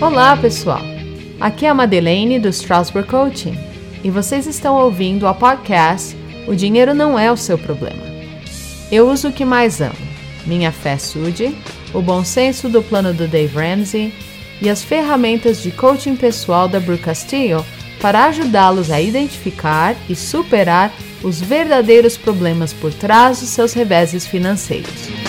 Olá, pessoal! Aqui é a Madeleine do Strasbourg Coaching e vocês estão ouvindo a podcast O Dinheiro Não É o Seu Problema. Eu uso o que mais amo: minha fé sude, o bom senso do plano do Dave Ramsey e as ferramentas de coaching pessoal da Brooke Castillo para ajudá-los a identificar e superar os verdadeiros problemas por trás dos seus reveses financeiros.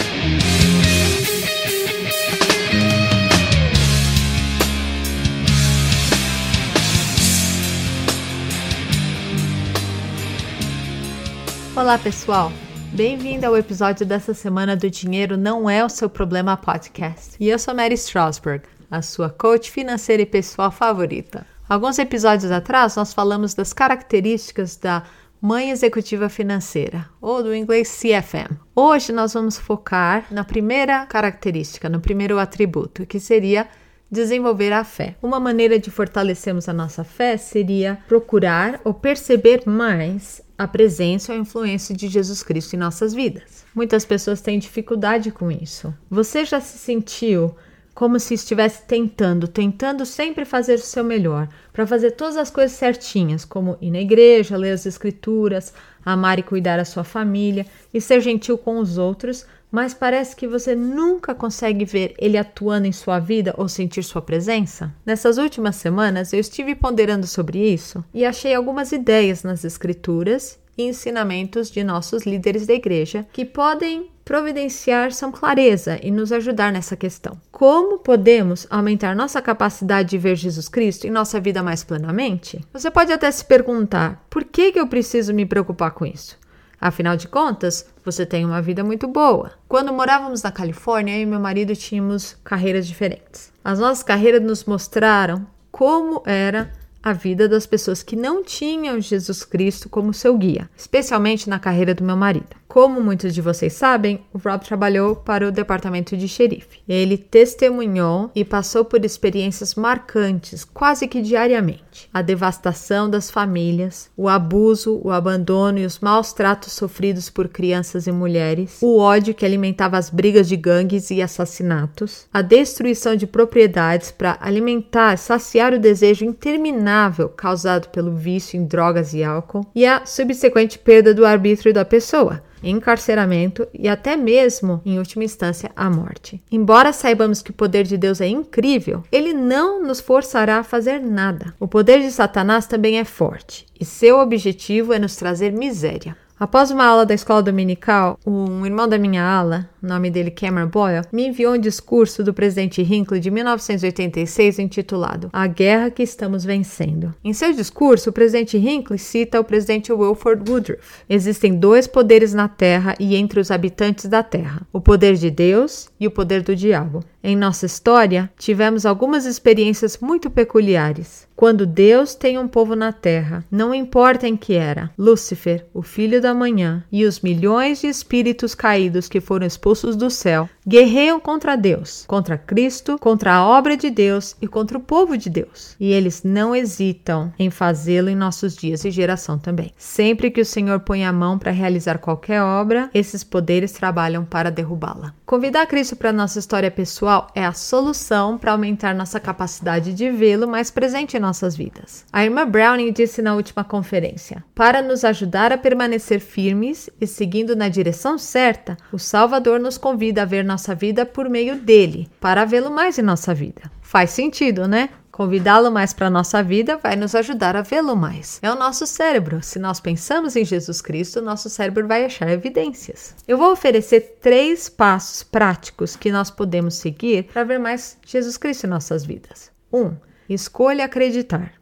Olá, pessoal! Bem-vindo ao episódio dessa semana do Dinheiro Não É o Seu Problema podcast. E eu sou Mary Strasberg, a sua coach financeira e pessoal favorita. Alguns episódios atrás, nós falamos das características da mãe executiva financeira, ou do inglês CFM. Hoje nós vamos focar na primeira característica, no primeiro atributo, que seria desenvolver a fé. Uma maneira de fortalecermos a nossa fé seria procurar ou perceber mais a presença ou a influência de Jesus Cristo em nossas vidas. Muitas pessoas têm dificuldade com isso. Você já se sentiu como se estivesse tentando, tentando sempre fazer o seu melhor, para fazer todas as coisas certinhas, como ir na igreja, ler as escrituras, amar e cuidar a sua família e ser gentil com os outros, mas parece que você nunca consegue ver ele atuando em sua vida ou sentir sua presença? Nessas últimas semanas eu estive ponderando sobre isso e achei algumas ideias nas escrituras e ensinamentos de nossos líderes da igreja que podem providenciar são clareza e nos ajudar nessa questão. Como podemos aumentar nossa capacidade de ver Jesus Cristo em nossa vida mais plenamente? Você pode até se perguntar: por que, que eu preciso me preocupar com isso? Afinal de contas, você tem uma vida muito boa. Quando morávamos na Califórnia, eu e meu marido tínhamos carreiras diferentes. As nossas carreiras nos mostraram como era a vida das pessoas que não tinham Jesus Cristo como seu guia, especialmente na carreira do meu marido. Como muitos de vocês sabem, o Rob trabalhou para o departamento de xerife. Ele testemunhou e passou por experiências marcantes quase que diariamente: a devastação das famílias, o abuso, o abandono e os maus tratos sofridos por crianças e mulheres, o ódio que alimentava as brigas de gangues e assassinatos, a destruição de propriedades para alimentar, saciar o desejo interminável causado pelo vício em drogas e álcool e a subsequente perda do arbítrio da pessoa encarceramento e até mesmo, em última instância, a morte. Embora saibamos que o poder de Deus é incrível, ele não nos forçará a fazer nada. O poder de Satanás também é forte e seu objetivo é nos trazer miséria. Após uma aula da escola dominical, um irmão da minha ala, nome dele Cameron Boyle, me enviou um discurso do presidente Hinckley de 1986 intitulado A Guerra que Estamos Vencendo. Em seu discurso, o presidente Hinckley cita o presidente Wilford Woodruff. Existem dois poderes na Terra e entre os habitantes da Terra: o poder de Deus e o poder do diabo. Em nossa história, tivemos algumas experiências muito peculiares. Quando Deus tem um povo na terra, não importa em que era, Lúcifer, o filho da manhã, e os milhões de espíritos caídos que foram expulsos do céu, guerreiam contra Deus, contra Cristo, contra a obra de Deus e contra o povo de Deus. E eles não hesitam em fazê-lo em nossos dias e geração também. Sempre que o Senhor põe a mão para realizar qualquer obra, esses poderes trabalham para derrubá-la. Convidar Cristo para nossa história pessoal é a solução para aumentar nossa capacidade de vê-lo mais presente em nossas vidas. A irmã Browning disse na última conferência: Para nos ajudar a permanecer firmes e seguindo na direção certa, o Salvador nos convida a ver nossa vida por meio dele, para vê-lo mais em nossa vida. Faz sentido, né? Convidá-lo mais para a nossa vida vai nos ajudar a vê-lo mais. É o nosso cérebro. Se nós pensamos em Jesus Cristo, nosso cérebro vai achar evidências. Eu vou oferecer três passos práticos que nós podemos seguir para ver mais Jesus Cristo em nossas vidas. 1. Um, escolha acreditar.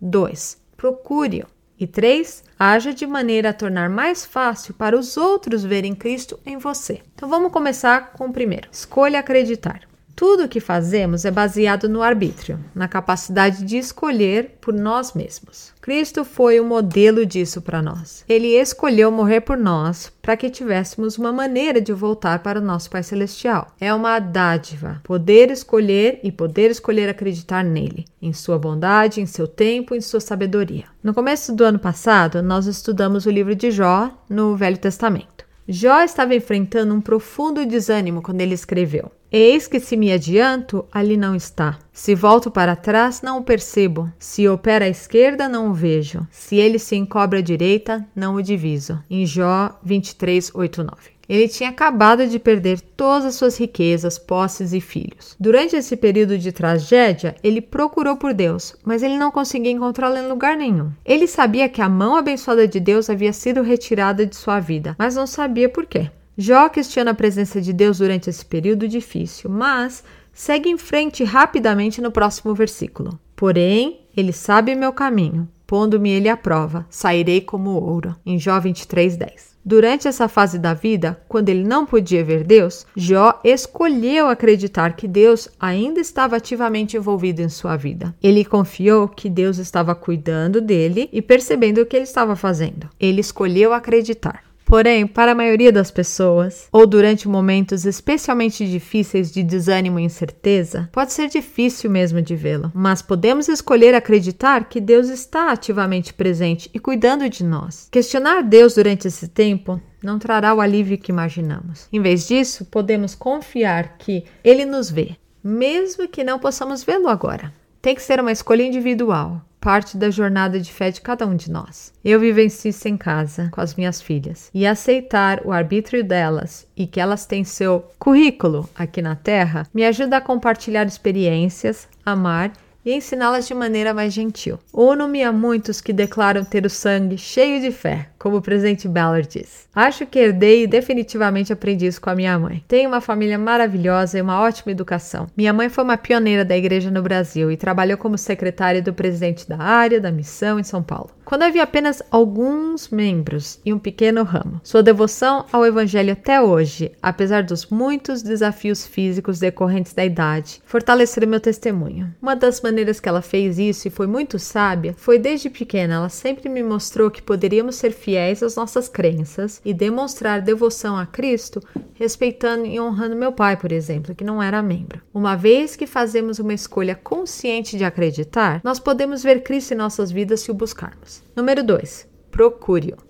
2. Procure-o. E 3. Haja de maneira a tornar mais fácil para os outros verem Cristo em você. Então vamos começar com o primeiro. Escolha acreditar. Tudo o que fazemos é baseado no arbítrio, na capacidade de escolher por nós mesmos. Cristo foi o modelo disso para nós. Ele escolheu morrer por nós para que tivéssemos uma maneira de voltar para o nosso Pai Celestial. É uma dádiva poder escolher e poder escolher acreditar nele, em sua bondade, em seu tempo, em sua sabedoria. No começo do ano passado, nós estudamos o livro de Jó no Velho Testamento. Jó estava enfrentando um profundo desânimo quando ele escreveu. Eis que se me adianto, ali não está. Se volto para trás, não o percebo. Se opera à esquerda, não o vejo. Se ele se encobre à direita, não o diviso. Em Jó 23, 8, 9. Ele tinha acabado de perder todas as suas riquezas, posses e filhos. Durante esse período de tragédia, ele procurou por Deus, mas ele não conseguia encontrá-lo em lugar nenhum. Ele sabia que a mão abençoada de Deus havia sido retirada de sua vida, mas não sabia por quê. Jó questiona a presença de Deus durante esse período difícil, mas segue em frente rapidamente no próximo versículo. Porém, ele sabe meu caminho, pondo-me ele à prova, sairei como ouro. Em Jó 23:10. Durante essa fase da vida, quando ele não podia ver Deus, Jó escolheu acreditar que Deus ainda estava ativamente envolvido em sua vida. Ele confiou que Deus estava cuidando dele e percebendo o que ele estava fazendo. Ele escolheu acreditar. Porém, para a maioria das pessoas, ou durante momentos especialmente difíceis de desânimo e incerteza, pode ser difícil mesmo de vê-lo, mas podemos escolher acreditar que Deus está ativamente presente e cuidando de nós. Questionar Deus durante esse tempo não trará o alívio que imaginamos. Em vez disso, podemos confiar que Ele nos vê, mesmo que não possamos vê-lo agora. Tem que ser uma escolha individual parte da jornada de fé de cada um de nós. Eu vivencio isso em casa com as minhas filhas e aceitar o arbítrio delas e que elas têm seu currículo aqui na Terra me ajuda a compartilhar experiências, amar e ensiná-las de maneira mais gentil. Uno-me a muitos que declaram ter o sangue cheio de fé, como o presidente Ballard diz. Acho que herdei e definitivamente aprendi isso com a minha mãe. Tenho uma família maravilhosa e uma ótima educação. Minha mãe foi uma pioneira da igreja no Brasil e trabalhou como secretária do presidente da área da missão em São Paulo. Quando havia apenas alguns membros e um pequeno ramo, sua devoção ao evangelho até hoje, apesar dos muitos desafios físicos decorrentes da idade, fortaleceram meu testemunho. Uma das maneiras que ela fez isso e foi muito sábia foi desde pequena, ela sempre me mostrou que poderíamos ser fiéis às nossas crenças e demonstrar devoção a Cristo, respeitando e honrando meu pai, por exemplo, que não era membro. Uma vez que fazemos uma escolha consciente de acreditar, nós podemos ver Cristo em nossas vidas se o buscarmos. Número 2. Procure-o.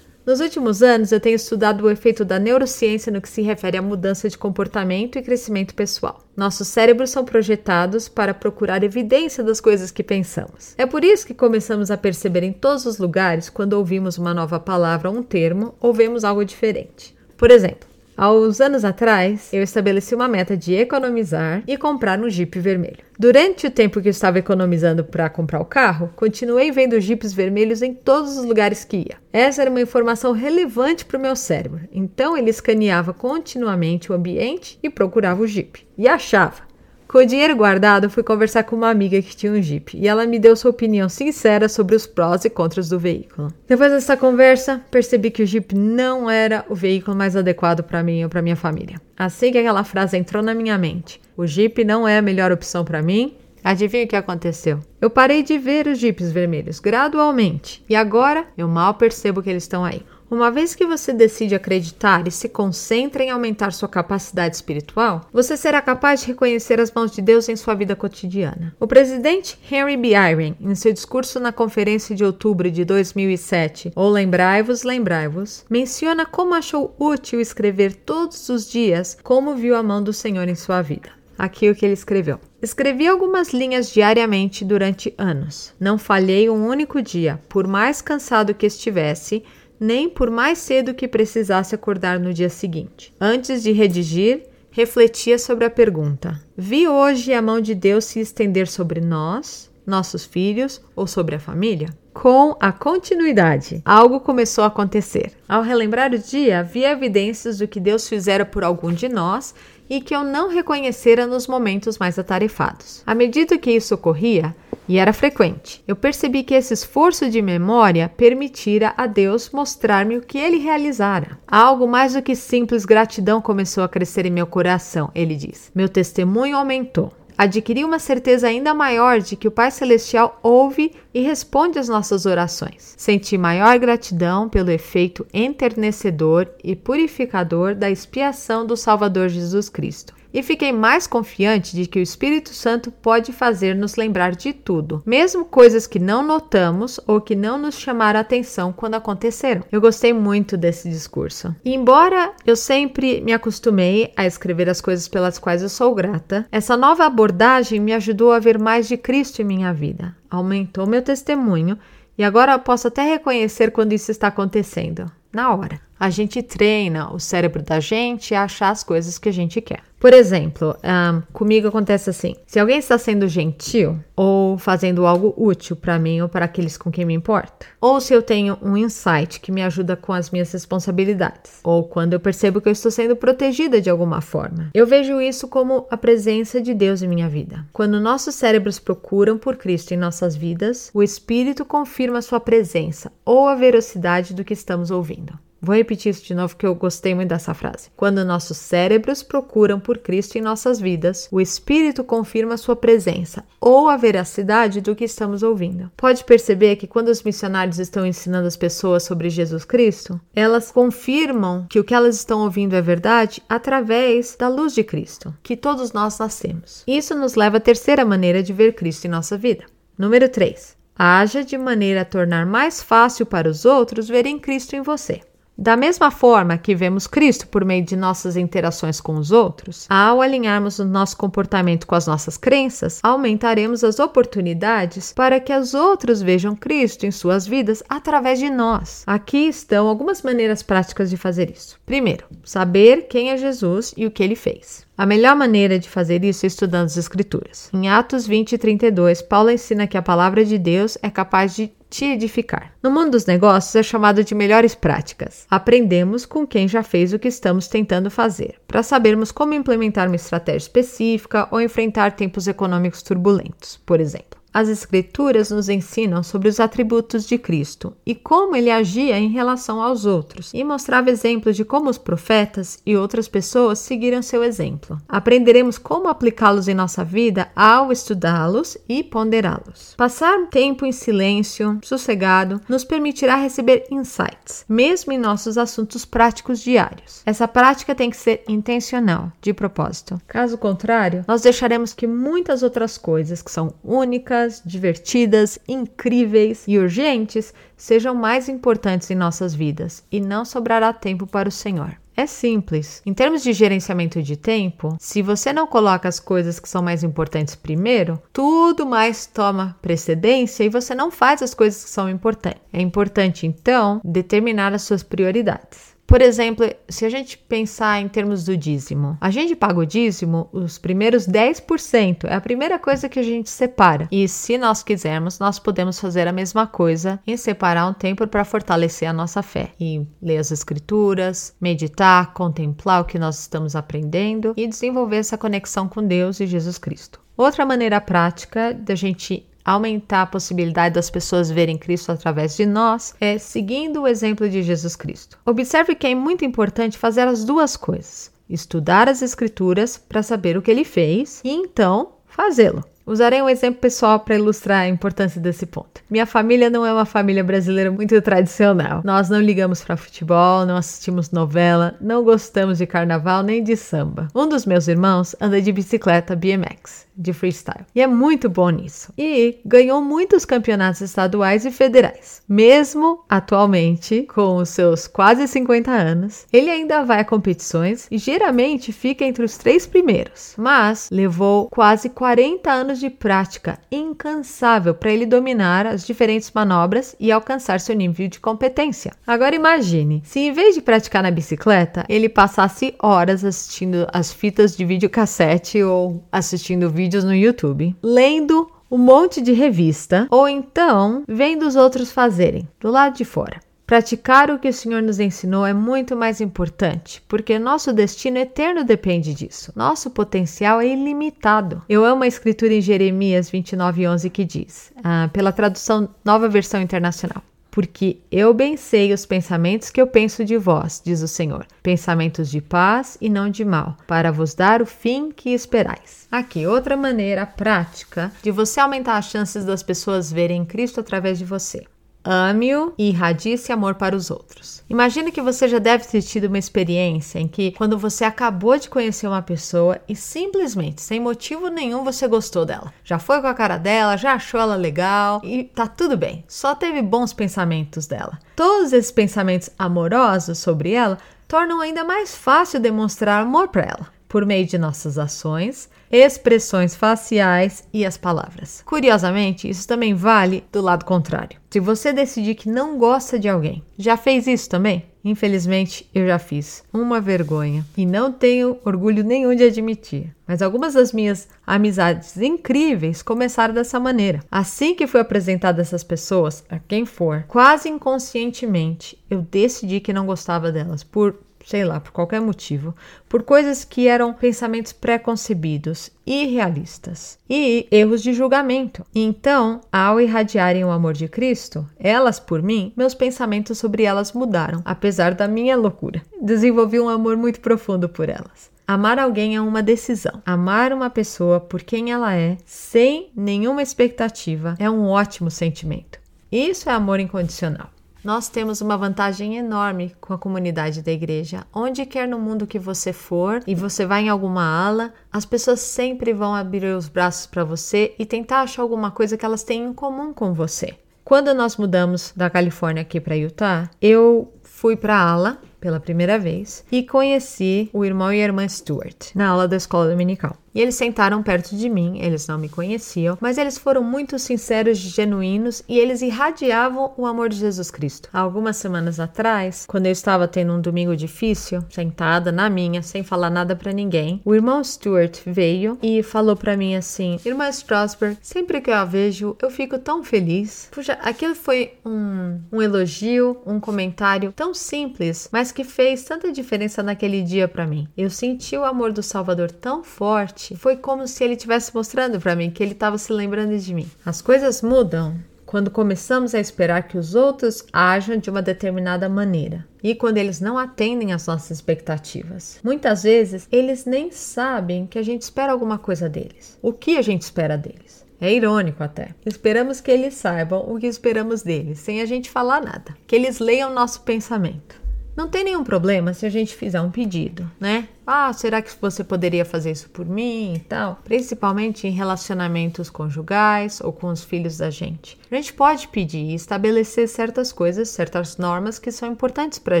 Nos últimos anos, eu tenho estudado o efeito da neurociência no que se refere à mudança de comportamento e crescimento pessoal. Nossos cérebros são projetados para procurar evidência das coisas que pensamos. É por isso que começamos a perceber em todos os lugares quando ouvimos uma nova palavra ou um termo ou vemos algo diferente. Por exemplo, Há uns anos atrás, eu estabeleci uma meta de economizar e comprar um Jeep vermelho. Durante o tempo que eu estava economizando para comprar o carro, continuei vendo Jeeps vermelhos em todos os lugares que ia. Essa era uma informação relevante para o meu cérebro, então ele escaneava continuamente o ambiente e procurava o Jeep. E achava. Com o dinheiro guardado, fui conversar com uma amiga que tinha um Jeep e ela me deu sua opinião sincera sobre os prós e contras do veículo. Depois dessa conversa, percebi que o Jeep não era o veículo mais adequado para mim ou para minha família. Assim que aquela frase entrou na minha mente, o Jeep não é a melhor opção para mim, Adivinha o que aconteceu? Eu parei de ver os jipes vermelhos gradualmente e agora eu mal percebo que eles estão aí. Uma vez que você decide acreditar e se concentra em aumentar sua capacidade espiritual, você será capaz de reconhecer as mãos de Deus em sua vida cotidiana. O presidente Henry B. Eyring, em seu discurso na conferência de outubro de 2007, ou Lembrai-vos, Lembrai-vos, menciona como achou útil escrever todos os dias como viu a mão do Senhor em sua vida. Aqui o que ele escreveu. Escrevi algumas linhas diariamente durante anos. Não falhei um único dia, por mais cansado que estivesse, nem por mais cedo que precisasse acordar no dia seguinte. Antes de redigir, refletia sobre a pergunta: Vi hoje a mão de Deus se estender sobre nós, nossos filhos ou sobre a família? Com a continuidade, algo começou a acontecer. Ao relembrar o dia, vi evidências do que Deus fizera por algum de nós e que eu não reconhecera nos momentos mais atarefados. À medida que isso ocorria, e era frequente. Eu percebi que esse esforço de memória permitira a Deus mostrar-me o que ele realizara. Algo mais do que simples gratidão começou a crescer em meu coração, ele diz. Meu testemunho aumentou. Adquiri uma certeza ainda maior de que o Pai Celestial ouve e responde às nossas orações. Senti maior gratidão pelo efeito enternecedor e purificador da expiação do Salvador Jesus Cristo. E fiquei mais confiante de que o Espírito Santo pode fazer nos lembrar de tudo, mesmo coisas que não notamos ou que não nos chamaram atenção quando aconteceram. Eu gostei muito desse discurso. E embora eu sempre me acostumei a escrever as coisas pelas quais eu sou grata, essa nova abordagem me ajudou a ver mais de Cristo em minha vida, aumentou meu testemunho e agora posso até reconhecer quando isso está acontecendo, na hora a gente treina o cérebro da gente a achar as coisas que a gente quer. Por exemplo, um, comigo acontece assim: se alguém está sendo gentil ou fazendo algo útil para mim ou para aqueles com quem me importa, ou se eu tenho um insight que me ajuda com as minhas responsabilidades, ou quando eu percebo que eu estou sendo protegida de alguma forma, eu vejo isso como a presença de Deus em minha vida. Quando nossos cérebros procuram por Cristo em nossas vidas, o Espírito confirma sua presença ou a veracidade do que estamos ouvindo. Vou repetir isso de novo que eu gostei muito dessa frase. Quando nossos cérebros procuram por Cristo em nossas vidas, o Espírito confirma sua presença ou a veracidade do que estamos ouvindo. Pode perceber que quando os missionários estão ensinando as pessoas sobre Jesus Cristo, elas confirmam que o que elas estão ouvindo é verdade através da luz de Cristo, que todos nós nascemos. Isso nos leva à terceira maneira de ver Cristo em nossa vida. Número 3. Haja de maneira a tornar mais fácil para os outros verem Cristo em você. Da mesma forma que vemos Cristo por meio de nossas interações com os outros, ao alinharmos o nosso comportamento com as nossas crenças, aumentaremos as oportunidades para que os outros vejam Cristo em suas vidas através de nós. Aqui estão algumas maneiras práticas de fazer isso. Primeiro, saber quem é Jesus e o que ele fez. A melhor maneira de fazer isso é estudando as Escrituras. Em Atos 20 e 32, Paulo ensina que a palavra de Deus é capaz de te edificar. No mundo dos negócios é chamado de melhores práticas. Aprendemos com quem já fez o que estamos tentando fazer, para sabermos como implementar uma estratégia específica ou enfrentar tempos econômicos turbulentos, por exemplo. As Escrituras nos ensinam sobre os atributos de Cristo e como ele agia em relação aos outros, e mostrava exemplos de como os profetas e outras pessoas seguiram seu exemplo. Aprenderemos como aplicá-los em nossa vida ao estudá-los e ponderá-los. Passar tempo em silêncio, sossegado, nos permitirá receber insights, mesmo em nossos assuntos práticos diários. Essa prática tem que ser intencional, de propósito. Caso contrário, nós deixaremos que muitas outras coisas que são únicas divertidas, incríveis e urgentes sejam mais importantes em nossas vidas e não sobrará tempo para o Senhor. É simples. Em termos de gerenciamento de tempo, se você não coloca as coisas que são mais importantes primeiro, tudo mais toma precedência e você não faz as coisas que são importantes. É importante, então, determinar as suas prioridades. Por exemplo, se a gente pensar em termos do dízimo, a gente paga o dízimo os primeiros 10%, é a primeira coisa que a gente separa. E se nós quisermos, nós podemos fazer a mesma coisa em separar um tempo para fortalecer a nossa fé e ler as escrituras, meditar, contemplar o que nós estamos aprendendo e desenvolver essa conexão com Deus e Jesus Cristo. Outra maneira prática da gente aumentar a possibilidade das pessoas verem Cristo através de nós é seguindo o exemplo de Jesus Cristo. Observe que é muito importante fazer as duas coisas: estudar as Escrituras para saber o que ele fez e então fazê-lo. Usarei um exemplo pessoal para ilustrar a importância desse ponto. Minha família não é uma família brasileira muito tradicional. Nós não ligamos para futebol, não assistimos novela, não gostamos de carnaval nem de samba. Um dos meus irmãos anda de bicicleta BMX de freestyle. E é muito bom nisso. E ganhou muitos campeonatos estaduais e federais. Mesmo atualmente, com os seus quase 50 anos, ele ainda vai a competições e geralmente fica entre os três primeiros. Mas levou quase 40 anos de prática incansável para ele dominar as diferentes manobras e alcançar seu nível de competência. Agora imagine, se em vez de praticar na bicicleta, ele passasse horas assistindo as fitas de videocassete ou assistindo vídeos vídeos no YouTube, lendo um monte de revista ou então vendo os outros fazerem do lado de fora. Praticar o que o Senhor nos ensinou é muito mais importante, porque nosso destino eterno depende disso. Nosso potencial é ilimitado. Eu amo a escritura em Jeremias 29:11 que diz, ah, pela tradução Nova Versão Internacional: porque eu bem sei os pensamentos que eu penso de vós, diz o Senhor, pensamentos de paz e não de mal, para vos dar o fim que esperais. Aqui, outra maneira prática de você aumentar as chances das pessoas verem Cristo através de você. Ame-o e irradie amor para os outros. Imagina que você já deve ter tido uma experiência em que, quando você acabou de conhecer uma pessoa e simplesmente, sem motivo nenhum, você gostou dela. Já foi com a cara dela, já achou ela legal e tá tudo bem. Só teve bons pensamentos dela. Todos esses pensamentos amorosos sobre ela tornam ainda mais fácil demonstrar amor para ela por meio de nossas ações, expressões faciais e as palavras. Curiosamente, isso também vale do lado contrário. Se você decidir que não gosta de alguém, já fez isso também? Infelizmente, eu já fiz. Uma vergonha. E não tenho orgulho nenhum de admitir. Mas algumas das minhas amizades incríveis começaram dessa maneira. Assim que fui apresentada essas pessoas, a quem for, quase inconscientemente, eu decidi que não gostava delas por sei lá, por qualquer motivo, por coisas que eram pensamentos pré-concebidos, irrealistas e erros de julgamento. Então, ao irradiarem o amor de Cristo, elas por mim, meus pensamentos sobre elas mudaram, apesar da minha loucura. Desenvolvi um amor muito profundo por elas. Amar alguém é uma decisão. Amar uma pessoa por quem ela é, sem nenhuma expectativa, é um ótimo sentimento. Isso é amor incondicional. Nós temos uma vantagem enorme com a comunidade da igreja. Onde quer no mundo que você for e você vai em alguma ala, as pessoas sempre vão abrir os braços para você e tentar achar alguma coisa que elas têm em comum com você. Quando nós mudamos da Califórnia aqui para Utah, eu fui para a ala pela primeira vez e conheci o irmão e a irmã Stewart na aula da escola dominical. E eles sentaram perto de mim, eles não me conheciam, mas eles foram muito sinceros e genuínos e eles irradiavam o amor de Jesus Cristo. Há algumas semanas atrás, quando eu estava tendo um domingo difícil, sentada na minha, sem falar nada para ninguém, o irmão Stuart veio e falou para mim assim: Irmã Strasberg, sempre que eu a vejo, eu fico tão feliz. Puxa, aquilo foi um, um elogio, um comentário tão simples, mas que fez tanta diferença naquele dia para mim. Eu senti o amor do Salvador tão forte foi como se ele estivesse mostrando para mim que ele estava se lembrando de mim. As coisas mudam quando começamos a esperar que os outros ajam de uma determinada maneira e quando eles não atendem às nossas expectativas. Muitas vezes eles nem sabem que a gente espera alguma coisa deles. O que a gente espera deles? É irônico até. Esperamos que eles saibam o que esperamos deles, sem a gente falar nada. Que eles leiam nosso pensamento. Não tem nenhum problema se a gente fizer um pedido, né? Ah, será que você poderia fazer isso por mim e tal? Principalmente em relacionamentos conjugais ou com os filhos da gente. A gente pode pedir e estabelecer certas coisas, certas normas que são importantes pra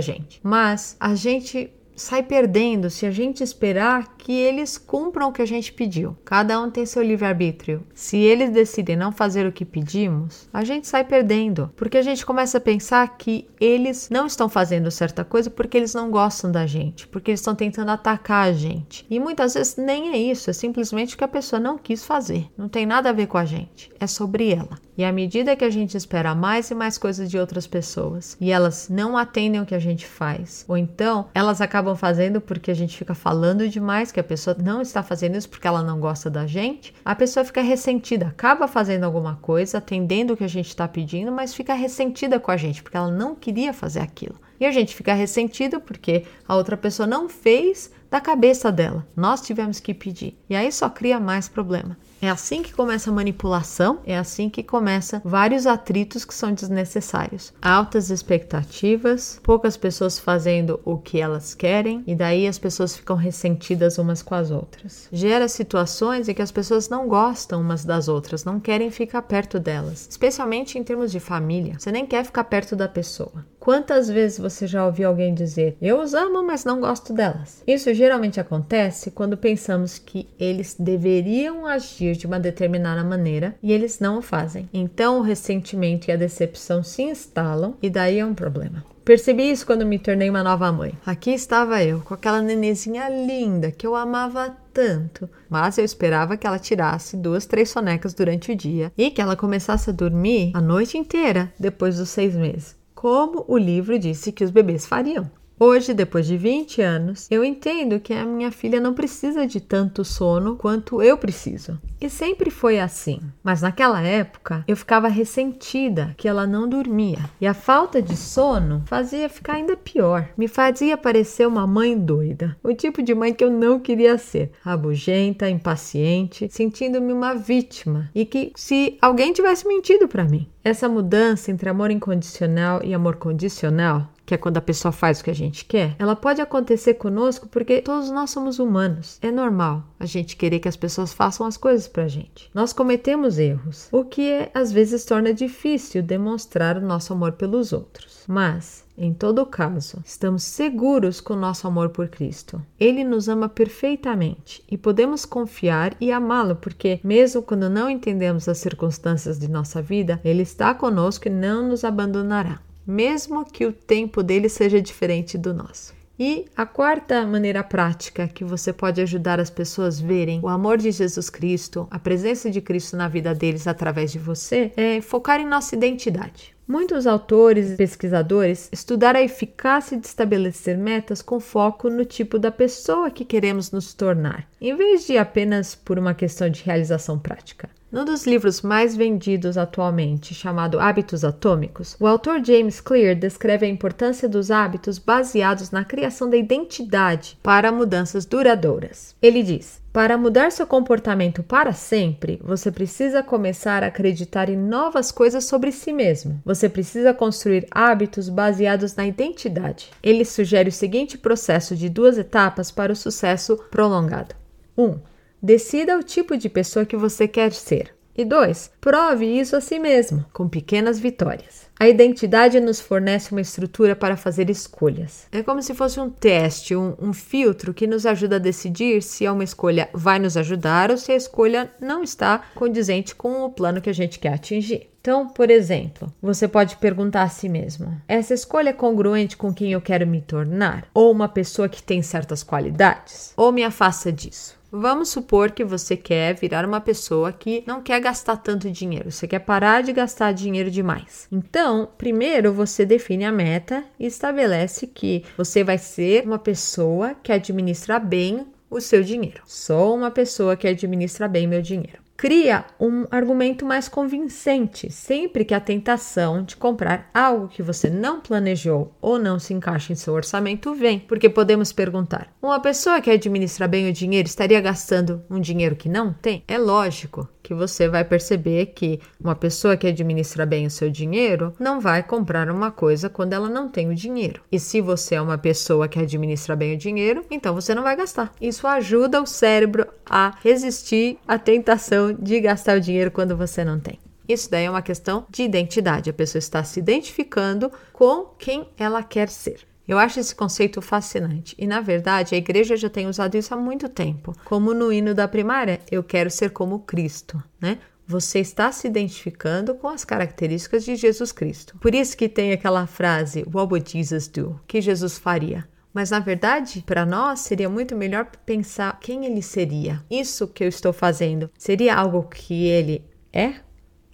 gente. Mas a gente sai perdendo se a gente esperar que eles cumpram o que a gente pediu. Cada um tem seu livre-arbítrio. Se eles decidem não fazer o que pedimos, a gente sai perdendo, porque a gente começa a pensar que eles não estão fazendo certa coisa porque eles não gostam da gente, porque eles estão tentando atacar a gente. E muitas vezes nem é isso, é simplesmente que a pessoa não quis fazer. Não tem nada a ver com a gente, é sobre ela. E à medida que a gente espera mais e mais coisas de outras pessoas e elas não atendem o que a gente faz, ou então elas acabam fazendo porque a gente fica falando demais que a pessoa não está fazendo isso porque ela não gosta da gente, a pessoa fica ressentida, acaba fazendo alguma coisa, atendendo o que a gente está pedindo, mas fica ressentida com a gente porque ela não queria fazer aquilo. E a gente fica ressentido porque a outra pessoa não fez da cabeça dela. Nós tivemos que pedir. E aí só cria mais problema. É assim que começa a manipulação, é assim que começa vários atritos que são desnecessários. Altas expectativas, poucas pessoas fazendo o que elas querem e daí as pessoas ficam ressentidas umas com as outras. Gera situações em que as pessoas não gostam umas das outras, não querem ficar perto delas, especialmente em termos de família. Você nem quer ficar perto da pessoa. Quantas vezes você já ouviu alguém dizer: "Eu os amo, mas não gosto delas"? Isso geralmente acontece quando pensamos que eles deveriam agir agir de uma determinada maneira e eles não o fazem. Então o ressentimento e a decepção se instalam e daí é um problema. Percebi isso quando me tornei uma nova mãe. Aqui estava eu, com aquela nenezinha linda que eu amava tanto, mas eu esperava que ela tirasse duas, três sonecas durante o dia e que ela começasse a dormir a noite inteira depois dos seis meses, como o livro disse que os bebês fariam. Hoje, depois de 20 anos, eu entendo que a minha filha não precisa de tanto sono quanto eu preciso. E sempre foi assim. Mas naquela época, eu ficava ressentida que ela não dormia. E a falta de sono fazia ficar ainda pior. Me fazia parecer uma mãe doida. O tipo de mãe que eu não queria ser. Rabugenta, impaciente, sentindo-me uma vítima. E que se alguém tivesse mentido para mim. Essa mudança entre amor incondicional e amor condicional que é quando a pessoa faz o que a gente quer, ela pode acontecer conosco porque todos nós somos humanos. É normal a gente querer que as pessoas façam as coisas pra gente. Nós cometemos erros, o que é, às vezes torna difícil demonstrar o nosso amor pelos outros. Mas em todo caso, estamos seguros com nosso amor por Cristo. Ele nos ama perfeitamente e podemos confiar e amá-lo, porque, mesmo quando não entendemos as circunstâncias de nossa vida, Ele está conosco e não nos abandonará mesmo que o tempo dele seja diferente do nosso. E a quarta maneira prática que você pode ajudar as pessoas a verem o amor de Jesus Cristo, a presença de Cristo na vida deles através de você, é focar em nossa identidade. Muitos autores e pesquisadores estudaram a eficácia de estabelecer metas com foco no tipo da pessoa que queremos nos tornar, em vez de apenas por uma questão de realização prática. Num dos livros mais vendidos atualmente, chamado Hábitos Atômicos, o autor James Clear descreve a importância dos hábitos baseados na criação da identidade para mudanças duradouras. Ele diz: para mudar seu comportamento para sempre, você precisa começar a acreditar em novas coisas sobre si mesmo. Você precisa construir hábitos baseados na identidade. Ele sugere o seguinte processo de duas etapas para o sucesso prolongado. 1. Um, Decida o tipo de pessoa que você quer ser. E dois, prove isso a si mesmo, com pequenas vitórias. A identidade nos fornece uma estrutura para fazer escolhas. É como se fosse um teste, um, um, filtro que nos ajuda a decidir se uma escolha vai nos ajudar ou se a escolha não está condizente com o plano que a gente quer atingir. Então, por exemplo, você pode perguntar a si mesmo: essa escolha é congruente com quem eu quero me tornar? Ou uma pessoa que tem certas qualidades? Ou me afasta disso? Vamos supor que você quer virar uma pessoa que não quer gastar tanto dinheiro, você quer parar de gastar dinheiro demais. Então, primeiro você define a meta e estabelece que você vai ser uma pessoa que administra bem o seu dinheiro. Sou uma pessoa que administra bem meu dinheiro cria um argumento mais convincente sempre que a tentação de comprar algo que você não planejou ou não se encaixa em seu orçamento vem, porque podemos perguntar: uma pessoa que administra bem o dinheiro estaria gastando um dinheiro que não tem? É lógico que você vai perceber que uma pessoa que administra bem o seu dinheiro não vai comprar uma coisa quando ela não tem o dinheiro. E se você é uma pessoa que administra bem o dinheiro, então você não vai gastar. Isso ajuda o cérebro a resistir à tentação de gastar o dinheiro quando você não tem. Isso daí é uma questão de identidade. A pessoa está se identificando com quem ela quer ser. Eu acho esse conceito fascinante e, na verdade, a igreja já tem usado isso há muito tempo. Como no hino da primária, eu quero ser como Cristo, né? Você está se identificando com as características de Jesus Cristo. Por isso que tem aquela frase, What would Jesus do? Que Jesus faria? Mas na verdade, para nós seria muito melhor pensar quem ele seria. Isso que eu estou fazendo seria algo que ele é?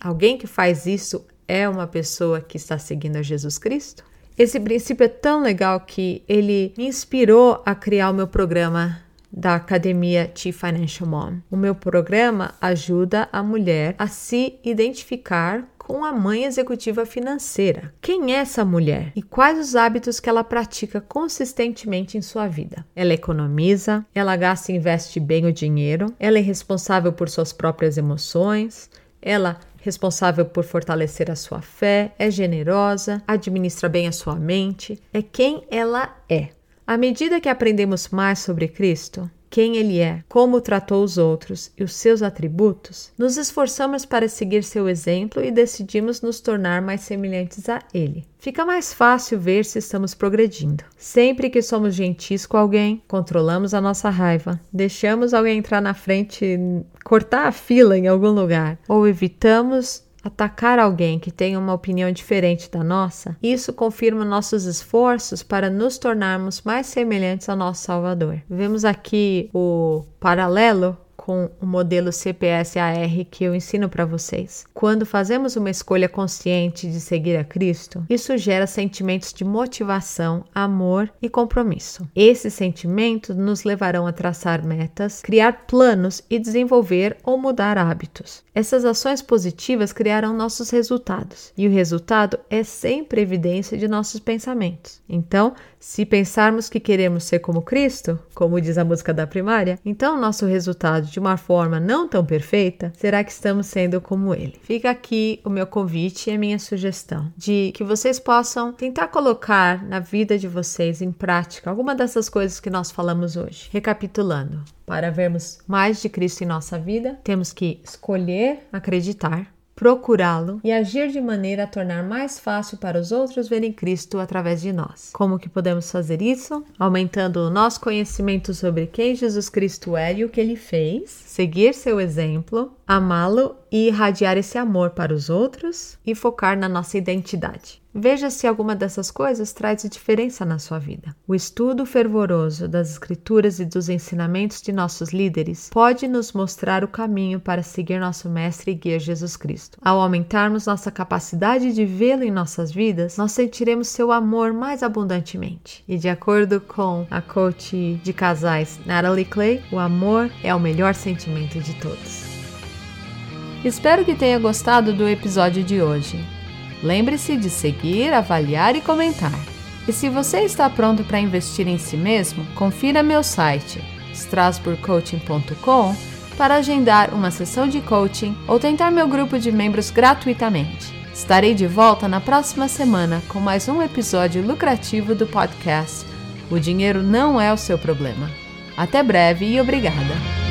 Alguém que faz isso é uma pessoa que está seguindo a Jesus Cristo? Esse princípio é tão legal que ele me inspirou a criar o meu programa da Academia Chief Financial Mom. O meu programa ajuda a mulher a se identificar com a mãe executiva financeira. Quem é essa mulher e quais os hábitos que ela pratica consistentemente em sua vida? Ela economiza, ela gasta e investe bem o dinheiro, ela é responsável por suas próprias emoções, ela responsável por fortalecer a sua fé, é generosa, administra bem a sua mente, é quem ela é. À medida que aprendemos mais sobre Cristo, quem ele é, como tratou os outros e os seus atributos, nos esforçamos para seguir seu exemplo e decidimos nos tornar mais semelhantes a ele. Fica mais fácil ver se estamos progredindo. Sempre que somos gentis com alguém, controlamos a nossa raiva, deixamos alguém entrar na frente, cortar a fila em algum lugar, ou evitamos atacar alguém que tem uma opinião diferente da nossa, isso confirma nossos esforços para nos tornarmos mais semelhantes ao nosso Salvador. Vemos aqui o paralelo com o modelo CPS-AR que eu ensino para vocês. Quando fazemos uma escolha consciente de seguir a Cristo, isso gera sentimentos de motivação, amor e compromisso. Esses sentimentos nos levarão a traçar metas, criar planos e desenvolver ou mudar hábitos. Essas ações positivas criarão nossos resultados, e o resultado é sempre evidência de nossos pensamentos. Então, se pensarmos que queremos ser como Cristo, como diz a música da primária, então nosso resultado de uma forma não tão perfeita será que estamos sendo como Ele. Fica aqui o meu convite e a minha sugestão de que vocês possam tentar colocar na vida de vocês em prática alguma dessas coisas que nós falamos hoje. Recapitulando, para vermos mais de Cristo em nossa vida, temos que escolher acreditar procurá-lo e agir de maneira a tornar mais fácil para os outros verem Cristo através de nós. Como que podemos fazer isso? Aumentando o nosso conhecimento sobre quem Jesus Cristo é e o que ele fez, seguir seu exemplo, amá-lo e irradiar esse amor para os outros e focar na nossa identidade. Veja se alguma dessas coisas traz diferença na sua vida. O estudo fervoroso das Escrituras e dos ensinamentos de nossos líderes pode nos mostrar o caminho para seguir nosso Mestre e Guia Jesus Cristo. Ao aumentarmos nossa capacidade de vê-lo em nossas vidas, nós sentiremos seu amor mais abundantemente. E de acordo com a coach de casais Natalie Clay, o amor é o melhor sentimento de todos. Espero que tenha gostado do episódio de hoje. Lembre-se de seguir, avaliar e comentar. E se você está pronto para investir em si mesmo, confira meu site strasburgcoaching.com para agendar uma sessão de coaching ou tentar meu grupo de membros gratuitamente. Estarei de volta na próxima semana com mais um episódio lucrativo do podcast O Dinheiro Não é o Seu Problema. Até breve e obrigada!